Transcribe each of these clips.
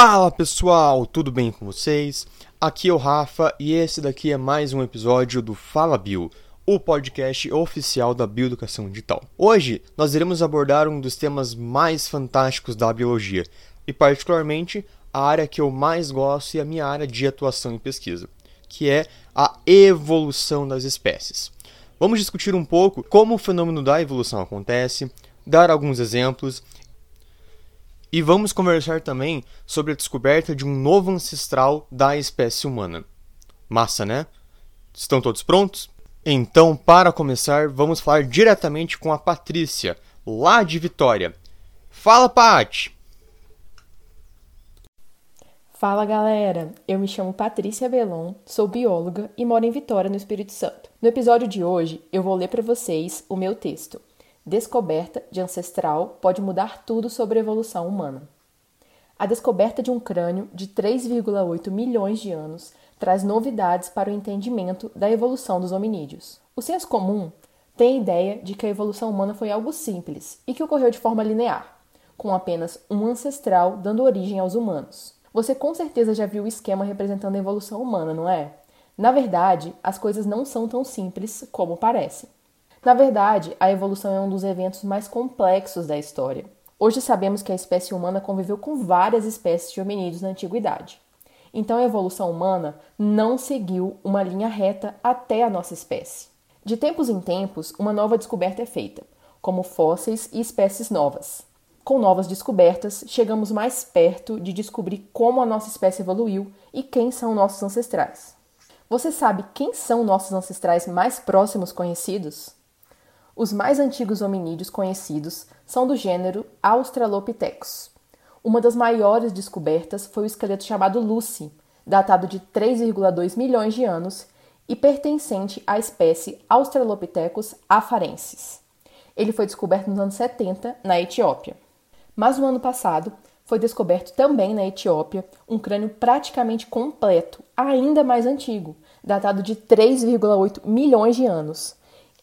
Fala pessoal, tudo bem com vocês? Aqui é o Rafa e esse daqui é mais um episódio do Fala Bio, o podcast oficial da Bioeducação Digital. Hoje nós iremos abordar um dos temas mais fantásticos da biologia e, particularmente, a área que eu mais gosto e a minha área de atuação e pesquisa, que é a evolução das espécies. Vamos discutir um pouco como o fenômeno da evolução acontece, dar alguns exemplos e vamos conversar também sobre a descoberta de um novo ancestral da espécie humana. Massa, né? Estão todos prontos? Então, para começar, vamos falar diretamente com a Patrícia, lá de Vitória. Fala, Pat! Fala galera, eu me chamo Patrícia Belon, sou bióloga e moro em Vitória, no Espírito Santo. No episódio de hoje, eu vou ler para vocês o meu texto. Descoberta de ancestral pode mudar tudo sobre a evolução humana. A descoberta de um crânio de 3,8 milhões de anos traz novidades para o entendimento da evolução dos hominídeos. O senso comum tem a ideia de que a evolução humana foi algo simples e que ocorreu de forma linear, com apenas um ancestral dando origem aos humanos. Você com certeza já viu o esquema representando a evolução humana, não é? Na verdade, as coisas não são tão simples como parecem. Na verdade, a evolução é um dos eventos mais complexos da história. Hoje sabemos que a espécie humana conviveu com várias espécies de hominídeos na antiguidade. Então a evolução humana não seguiu uma linha reta até a nossa espécie. De tempos em tempos, uma nova descoberta é feita, como fósseis e espécies novas. Com novas descobertas, chegamos mais perto de descobrir como a nossa espécie evoluiu e quem são nossos ancestrais. Você sabe quem são nossos ancestrais mais próximos conhecidos? Os mais antigos hominídeos conhecidos são do gênero Australopithecus. Uma das maiores descobertas foi o esqueleto chamado Lucy, datado de 3,2 milhões de anos e pertencente à espécie Australopithecus afarensis. Ele foi descoberto nos anos 70 na Etiópia. Mas no ano passado, foi descoberto também na Etiópia um crânio praticamente completo, ainda mais antigo, datado de 3,8 milhões de anos.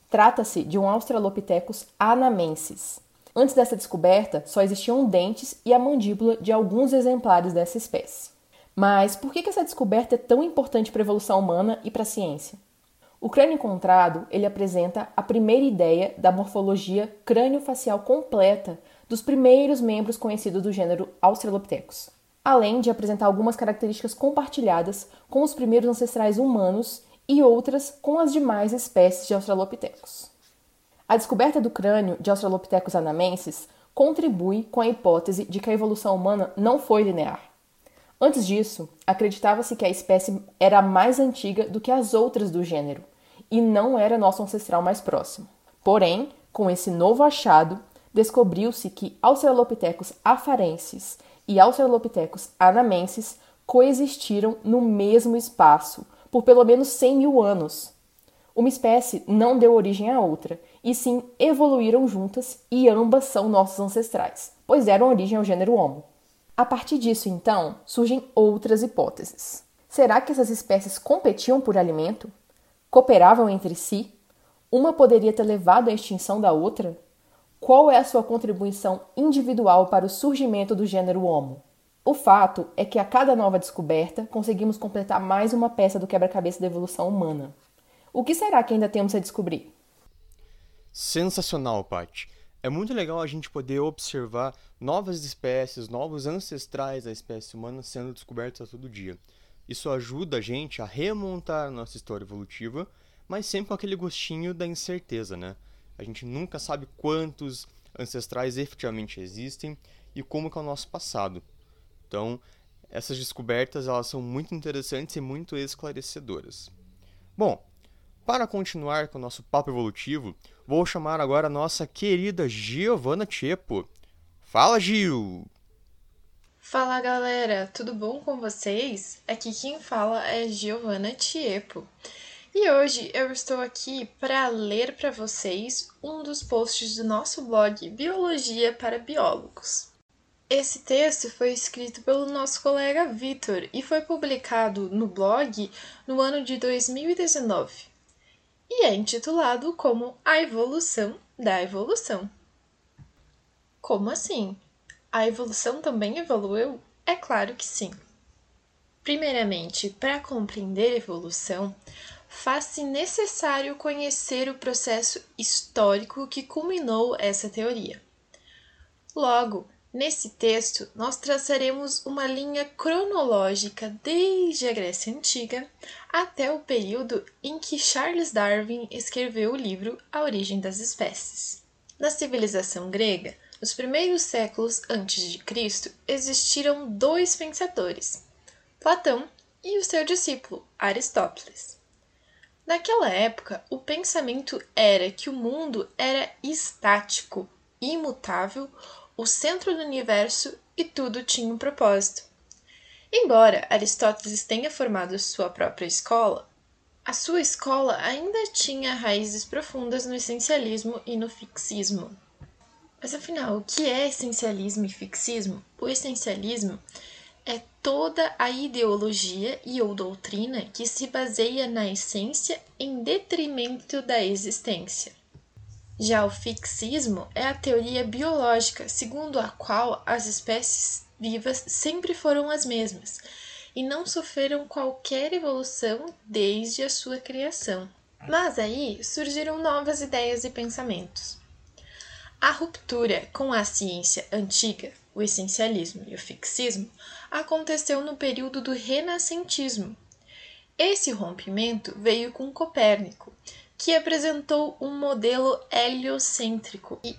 Trata-se de um Australopithecus anamensis. Antes dessa descoberta, só existiam dentes e a mandíbula de alguns exemplares dessa espécie. Mas por que essa descoberta é tão importante para a evolução humana e para a ciência? O crânio encontrado ele apresenta a primeira ideia da morfologia crânio-facial completa dos primeiros membros conhecidos do gênero Australopithecus, além de apresentar algumas características compartilhadas com os primeiros ancestrais humanos e outras com as demais espécies de Australopithecus. A descoberta do crânio de Australopithecus anamensis contribui com a hipótese de que a evolução humana não foi linear. Antes disso, acreditava-se que a espécie era mais antiga do que as outras do gênero e não era nosso ancestral mais próximo. Porém, com esse novo achado, descobriu-se que Australopithecus afarensis e Australopithecus anamensis coexistiram no mesmo espaço por pelo menos 100 mil anos. Uma espécie não deu origem à outra, e sim evoluíram juntas e ambas são nossos ancestrais, pois deram origem ao gênero Homo. A partir disso, então, surgem outras hipóteses. Será que essas espécies competiam por alimento? Cooperavam entre si? Uma poderia ter levado à extinção da outra? Qual é a sua contribuição individual para o surgimento do gênero Homo? O fato é que a cada nova descoberta conseguimos completar mais uma peça do quebra-cabeça da evolução humana. O que será que ainda temos a descobrir? Sensacional, Paty. É muito legal a gente poder observar novas espécies, novos ancestrais da espécie humana sendo descobertos a todo dia. Isso ajuda a gente a remontar a nossa história evolutiva, mas sempre com aquele gostinho da incerteza, né? A gente nunca sabe quantos ancestrais efetivamente existem e como é o nosso passado. Então, essas descobertas elas são muito interessantes e muito esclarecedoras. Bom, para continuar com o nosso papo evolutivo, vou chamar agora a nossa querida Giovana Tiepo. Fala, Gil! Fala galera, tudo bom com vocês? Aqui quem fala é Giovana Tiepo. E hoje eu estou aqui para ler para vocês um dos posts do nosso blog Biologia para Biólogos. Esse texto foi escrito pelo nosso colega Vitor e foi publicado no blog no ano de 2019 e é intitulado como A Evolução da Evolução. Como assim? A evolução também evoluiu? É claro que sim. Primeiramente, para compreender evolução, faz-se necessário conhecer o processo histórico que culminou essa teoria. Logo, nesse texto, nós traçaremos uma linha cronológica desde a Grécia Antiga até o período em que Charles Darwin escreveu o livro A Origem das Espécies. Na civilização grega, nos primeiros séculos antes de Cristo, existiram dois pensadores, Platão e o seu discípulo, Aristóteles. Naquela época, o pensamento era que o mundo era estático, imutável, o centro do universo e tudo tinha um propósito. Embora Aristóteles tenha formado sua própria escola, a sua escola ainda tinha raízes profundas no essencialismo e no fixismo. Mas afinal, o que é essencialismo e fixismo? O essencialismo é toda a ideologia e ou doutrina que se baseia na essência em detrimento da existência. Já o fixismo é a teoria biológica segundo a qual as espécies vivas sempre foram as mesmas e não sofreram qualquer evolução desde a sua criação. Mas aí surgiram novas ideias e pensamentos. A ruptura com a ciência antiga, o essencialismo e o fixismo, aconteceu no período do renascentismo. Esse rompimento veio com Copérnico, que apresentou um modelo heliocêntrico e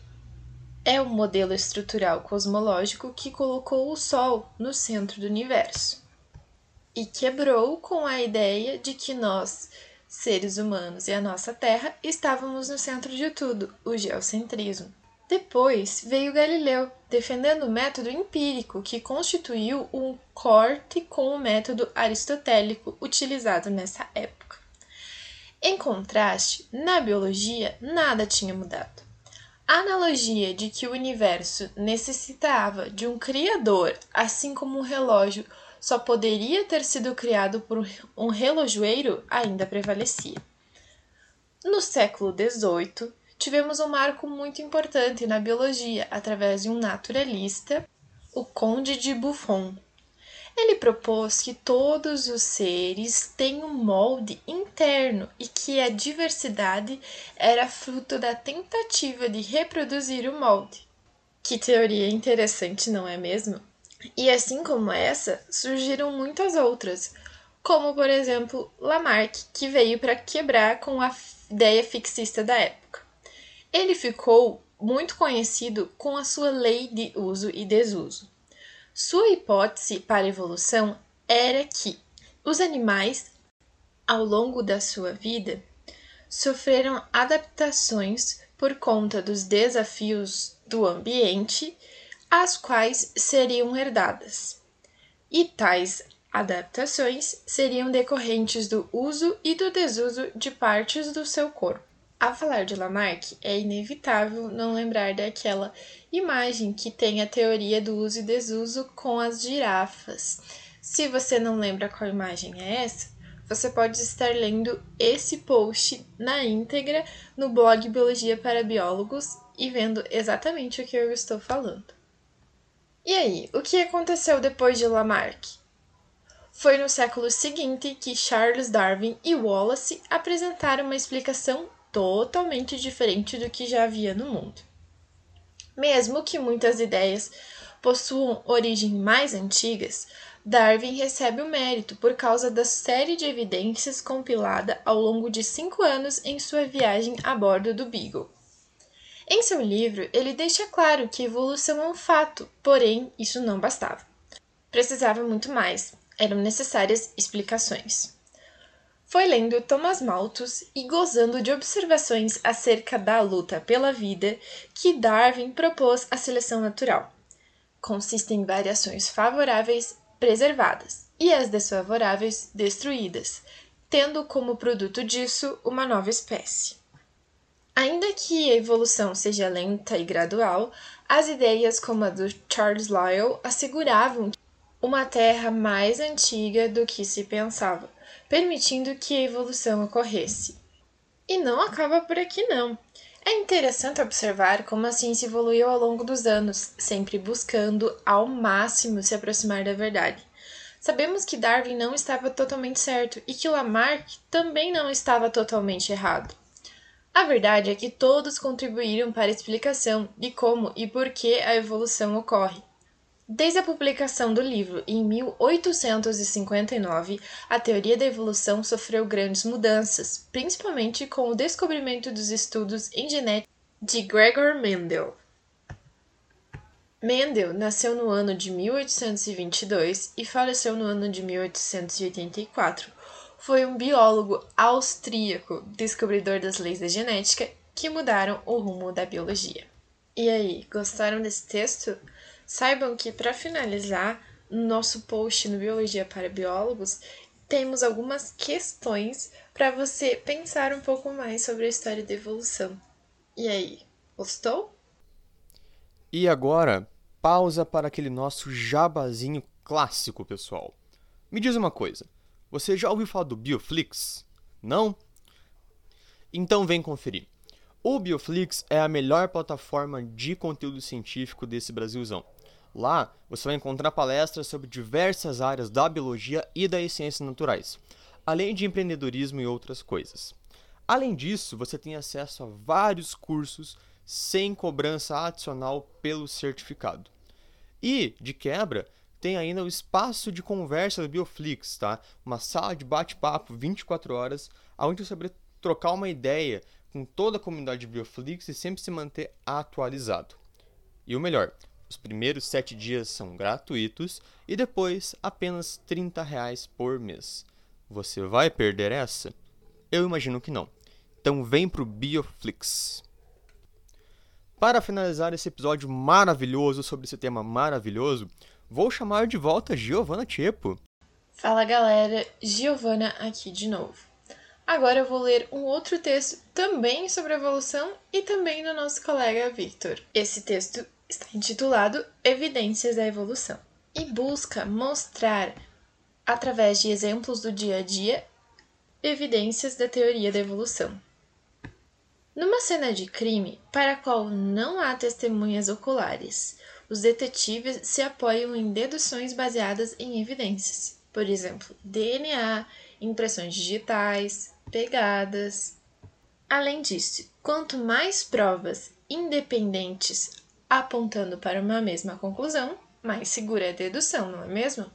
é um modelo estrutural cosmológico que colocou o Sol no centro do universo e quebrou com a ideia de que nós, seres humanos e a nossa Terra, estávamos no centro de tudo, o geocentrismo. Depois veio Galileu, defendendo o método empírico, que constituiu um corte com o método aristotélico utilizado nessa época. Em contraste, na biologia, nada tinha mudado. A analogia de que o universo necessitava de um criador, assim como um relógio só poderia ter sido criado por um relojoeiro, ainda prevalecia. No século XVIII, tivemos um marco muito importante na biologia através de um naturalista, o Conde de Buffon. Ele propôs que todos os seres têm um molde interno e que a diversidade era fruto da tentativa de reproduzir o molde. Que teoria interessante, não é mesmo? E assim como essa, surgiram muitas outras, como por exemplo Lamarck, que veio para quebrar com a ideia fixista da época. Ele ficou muito conhecido com a sua lei de uso e desuso. Sua hipótese para a evolução era que os animais, ao longo da sua vida, sofreram adaptações por conta dos desafios do ambiente, as quais seriam herdadas. E tais adaptações seriam decorrentes do uso e do desuso de partes do seu corpo. Ao falar de Lamarck, é inevitável não lembrar daquela imagem que tem a teoria do uso e desuso com as girafas. Se você não lembra qual imagem é essa, você pode estar lendo esse post na íntegra no blog Biologia para Biólogos e vendo exatamente o que eu estou falando. E aí, o que aconteceu depois de Lamarck? Foi no século seguinte que Charles Darwin e Wallace apresentaram uma explicação totalmente diferente do que já havia no mundo. Mesmo que muitas ideias possuam origem mais antigas, Darwin recebe o mérito por causa da série de evidências compilada ao longo de cinco anos em sua viagem a bordo do Beagle. Em seu livro, ele deixa claro que evolução é um fato, porém isso não bastava. Precisava muito mais, eram necessárias explicações. Foi lendo Thomas Malthus e gozando de observações acerca da luta pela vida que Darwin propôs a seleção natural. Consiste em variações favoráveis preservadas e as desfavoráveis destruídas, tendo como produto disso uma nova espécie. Ainda que a evolução seja lenta e gradual, as ideias como a do Charles Lyell asseguravam uma Terra mais antiga do que se pensava permitindo que a evolução ocorresse. E não acaba por aqui, não. É interessante observar como a ciência evoluiu ao longo dos anos, sempre buscando ao máximo se aproximar da verdade. Sabemos que Darwin não estava totalmente certo e que Lamarck também não estava totalmente errado. A verdade é que todos contribuíram para a explicação de como e por que a evolução ocorre. Desde a publicação do livro em 1859, a teoria da evolução sofreu grandes mudanças, principalmente com o descobrimento dos estudos em genética de Gregor Mendel. Mendel nasceu no ano de 1822 e faleceu no ano de 1884. Foi um biólogo austríaco, descobridor das leis da genética que mudaram o rumo da biologia. E aí, gostaram desse texto? Saibam que, para finalizar, no nosso post no Biologia para Biólogos, temos algumas questões para você pensar um pouco mais sobre a história da evolução. E aí, gostou? E agora, pausa para aquele nosso jabazinho clássico, pessoal. Me diz uma coisa, você já ouviu falar do Bioflix? Não? Então vem conferir. O Bioflix é a melhor plataforma de conteúdo científico desse Brasilzão. Lá você vai encontrar palestras sobre diversas áreas da biologia e das ciências naturais, além de empreendedorismo e outras coisas. Além disso, você tem acesso a vários cursos sem cobrança adicional pelo certificado. E, de quebra, tem ainda o espaço de conversa do Bioflix, tá? Uma sala de bate-papo 24 horas, onde você vai trocar uma ideia com toda a comunidade Bioflix e sempre se manter atualizado. E o melhor, os primeiros sete dias são gratuitos e depois apenas 30 reais por mês. Você vai perder essa? Eu imagino que não. Então vem pro Bioflix. Para finalizar esse episódio maravilhoso sobre esse tema maravilhoso, vou chamar de volta Giovanna Tiepo. Fala galera, Giovanna aqui de novo. Agora eu vou ler um outro texto também sobre evolução e também do nosso colega Victor. Esse texto está intitulado Evidências da Evolução e busca mostrar, através de exemplos do dia a dia, evidências da teoria da evolução. Numa cena de crime para a qual não há testemunhas oculares, os detetives se apoiam em deduções baseadas em evidências, por exemplo, DNA, impressões digitais, pegadas. Além disso, quanto mais provas independentes apontando para uma mesma conclusão, mais segura é a dedução, não é mesmo?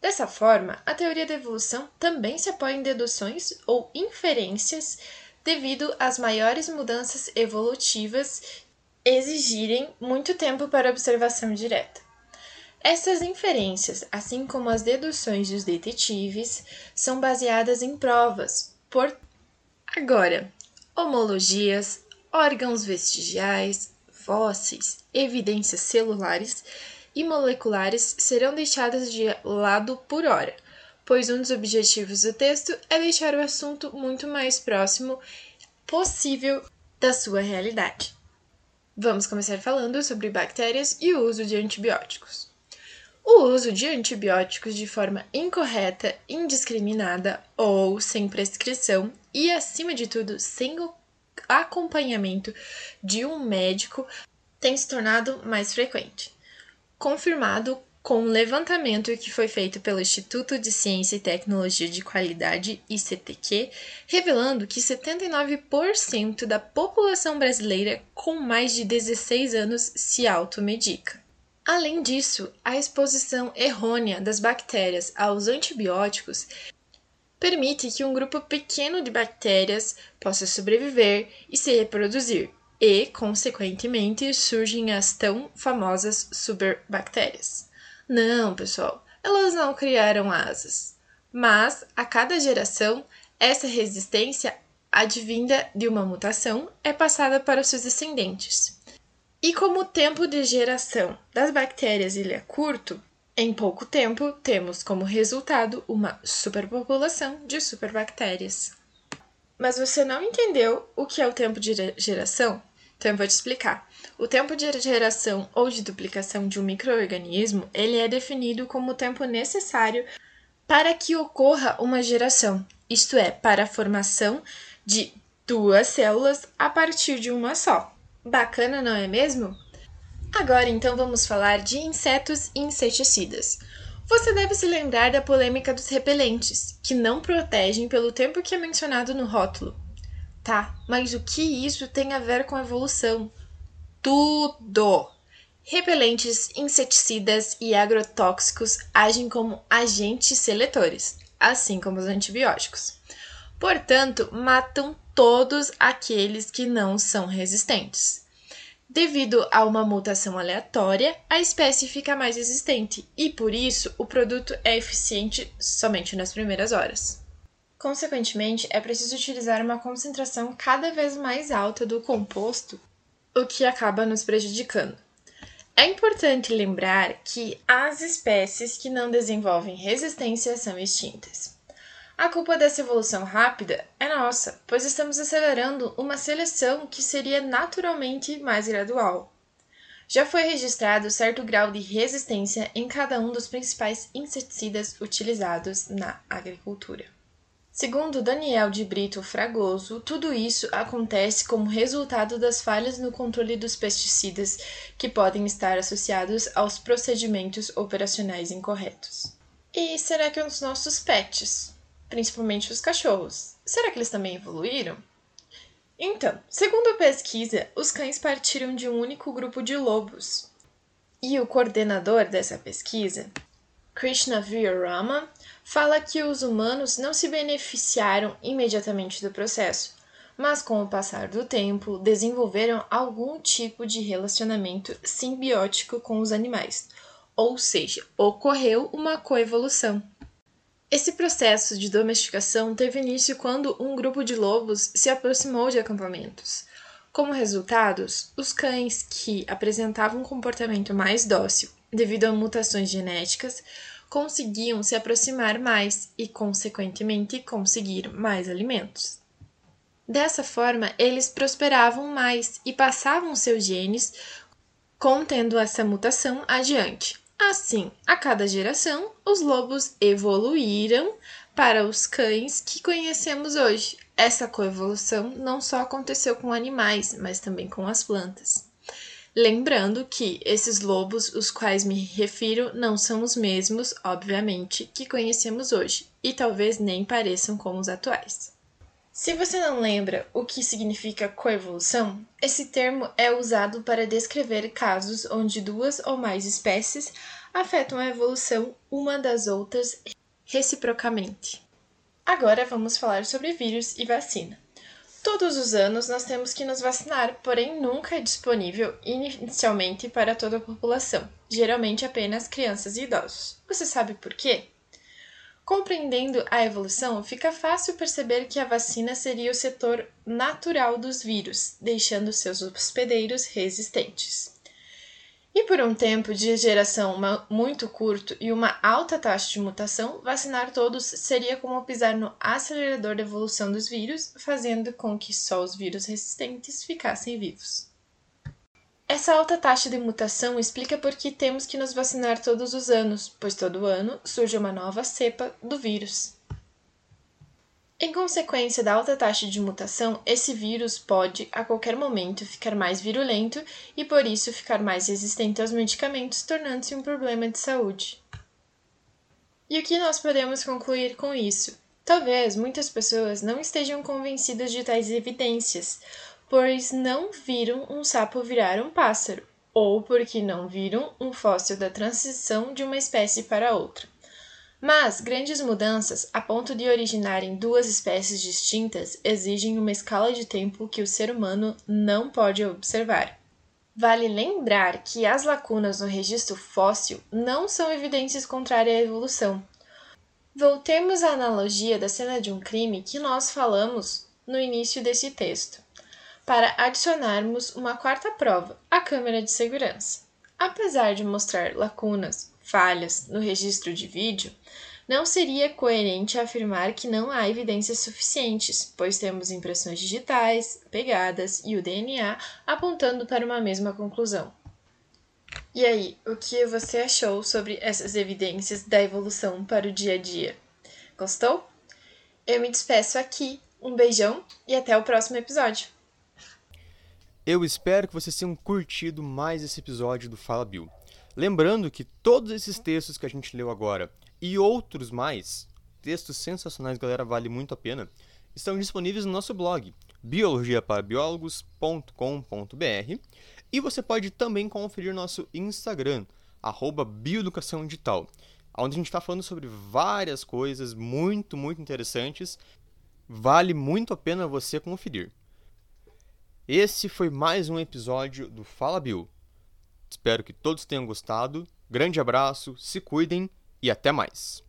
Dessa forma, a teoria da evolução também se apoia em deduções ou inferências devido às maiores mudanças evolutivas exigirem muito tempo para observação direta. Essas inferências, assim como as deduções dos detetives, são baseadas em provas por agora homologias, órgãos vestigiais, fósseis, evidências celulares e moleculares serão deixadas de lado por hora, pois um dos objetivos do texto é deixar o assunto muito mais próximo possível da sua realidade. Vamos começar falando sobre bactérias e o uso de antibióticos. O uso de antibióticos de forma incorreta, indiscriminada ou sem prescrição e, acima de tudo, sem acompanhamento de um médico tem se tornado mais frequente. Confirmado com um levantamento que foi feito pelo Instituto de Ciência e Tecnologia de Qualidade, ICTQ, revelando que 79% da população brasileira com mais de 16 anos se automedica. Além disso, a exposição errônea das bactérias aos antibióticos permite que um grupo pequeno de bactérias possa sobreviver e se reproduzir, e, consequentemente, surgem as tão famosas superbactérias. Não, pessoal, elas não criaram asas, mas a cada geração, essa resistência advinda de uma mutação é passada para seus descendentes. E como o tempo de geração das bactérias ele é curto, em pouco tempo, temos como resultado uma superpopulação de superbactérias. Mas você não entendeu o que é o tempo de geração? Então eu vou te explicar. O tempo de geração ou de duplicação de um microorganismo, ele é definido como o tempo necessário para que ocorra uma geração, isto é, para a formação de duas células a partir de uma só. Bacana, não é mesmo? Agora então vamos falar de insetos e inseticidas. Você deve se lembrar da polêmica dos repelentes, que não protegem pelo tempo que é mencionado no rótulo. Tá, mas o que isso tem a ver com evolução? Tudo! Repelentes, inseticidas e agrotóxicos agem como agentes seletores, assim como os antibióticos. Portanto, matam todos aqueles que não são resistentes. Devido a uma mutação aleatória, a espécie fica mais resistente e, por isso, o produto é eficiente somente nas primeiras horas. Consequentemente, é preciso utilizar uma concentração cada vez mais alta do composto, o que acaba nos prejudicando. É importante lembrar que as espécies que não desenvolvem resistência são extintas. A culpa dessa evolução rápida é nossa, pois estamos acelerando uma seleção que seria naturalmente mais gradual. Já foi registrado certo grau de resistência em cada um dos principais inseticidas utilizados na agricultura. Segundo Daniel de Brito Fragoso, tudo isso acontece como resultado das falhas no controle dos pesticidas que podem estar associados aos procedimentos operacionais incorretos. E será que os nossos pets, principalmente os cachorros, será que eles também evoluíram? Então, segundo a pesquisa, os cães partiram de um único grupo de lobos. E o coordenador dessa pesquisa, Krishna Virama, fala que os humanos não se beneficiaram imediatamente do processo, mas com o passar do tempo desenvolveram algum tipo de relacionamento simbiótico com os animais, ou seja, ocorreu uma coevolução. Esse processo de domesticação teve início quando um grupo de lobos se aproximou de acampamentos. Como resultados, os cães que apresentavam um comportamento mais dócil devido a mutações genéticas, conseguiam se aproximar mais e, consequentemente, conseguir mais alimentos. Dessa forma, eles prosperavam mais e passavam seus genes, contendo essa mutação adiante. Assim, a cada geração, os lobos evoluíram para os cães que conhecemos hoje. Essa coevolução não só aconteceu com animais, mas também com as plantas. Lembrando que esses lobos, os quais me refiro, não são os mesmos, obviamente, que conhecemos hoje, e talvez nem pareçam como os atuais. Se você não lembra o que significa coevolução, esse termo é usado para descrever casos onde duas ou mais espécies afetam a evolução uma das outras reciprocamente. Agora vamos falar sobre vírus e vacina. Todos os anos nós temos que nos vacinar, porém nunca é disponível inicialmente para toda a população, geralmente apenas crianças e idosos. Você sabe por quê? Compreendendo a evolução, fica fácil perceber que a vacina seria o setor natural dos vírus, deixando seus hospedeiros resistentes. E por um tempo de geração muito curto e uma alta taxa de mutação, vacinar todos seria como pisar no acelerador da evolução dos vírus, fazendo com que só os vírus resistentes ficassem vivos. Essa alta taxa de mutação explica por que temos que nos vacinar todos os anos, pois todo ano surge uma nova cepa do vírus. Em consequência da alta taxa de mutação, esse vírus pode, a qualquer momento, ficar mais virulento e, por isso, ficar mais resistente aos medicamentos, tornando-se um problema de saúde. E o que nós podemos concluir com isso? Talvez muitas pessoas não estejam convencidas de tais evidências, pois não viram um sapo virar um pássaro, ou porque não viram um fóssil da transição de uma espécie para outra. Mas grandes mudanças, a ponto de originarem duas espécies distintas, exigem uma escala de tempo que o ser humano não pode observar. Vale lembrar que as lacunas no registro fóssil não são evidências contrárias à evolução. Voltemos à analogia da cena de um crime que nós falamos no início desse texto, para adicionarmos uma quarta prova, a câmera de segurança. Apesar de mostrar lacunas, falhas no registro de vídeo, não seria coerente afirmar que não há evidências suficientes, pois temos impressões digitais, pegadas e o DNA apontando para uma mesma conclusão. E aí, o que você achou sobre essas evidências da evolução para o dia a dia? Gostou? Eu me despeço aqui. Um beijão e até o próximo episódio. Eu espero que vocês tenham curtido mais esse episódio do Fala Bill. Lembrando que todos esses textos que a gente leu agora e outros mais, textos sensacionais, galera, vale muito a pena, estão disponíveis no nosso blog, biologiaparabiólogos.com.br e você pode também conferir nosso Instagram, arroba bioeducação digital, onde a gente está falando sobre várias coisas muito, muito interessantes. Vale muito a pena você conferir. Esse foi mais um episódio do Fala Bill. Espero que todos tenham gostado. Grande abraço, se cuidem e até mais.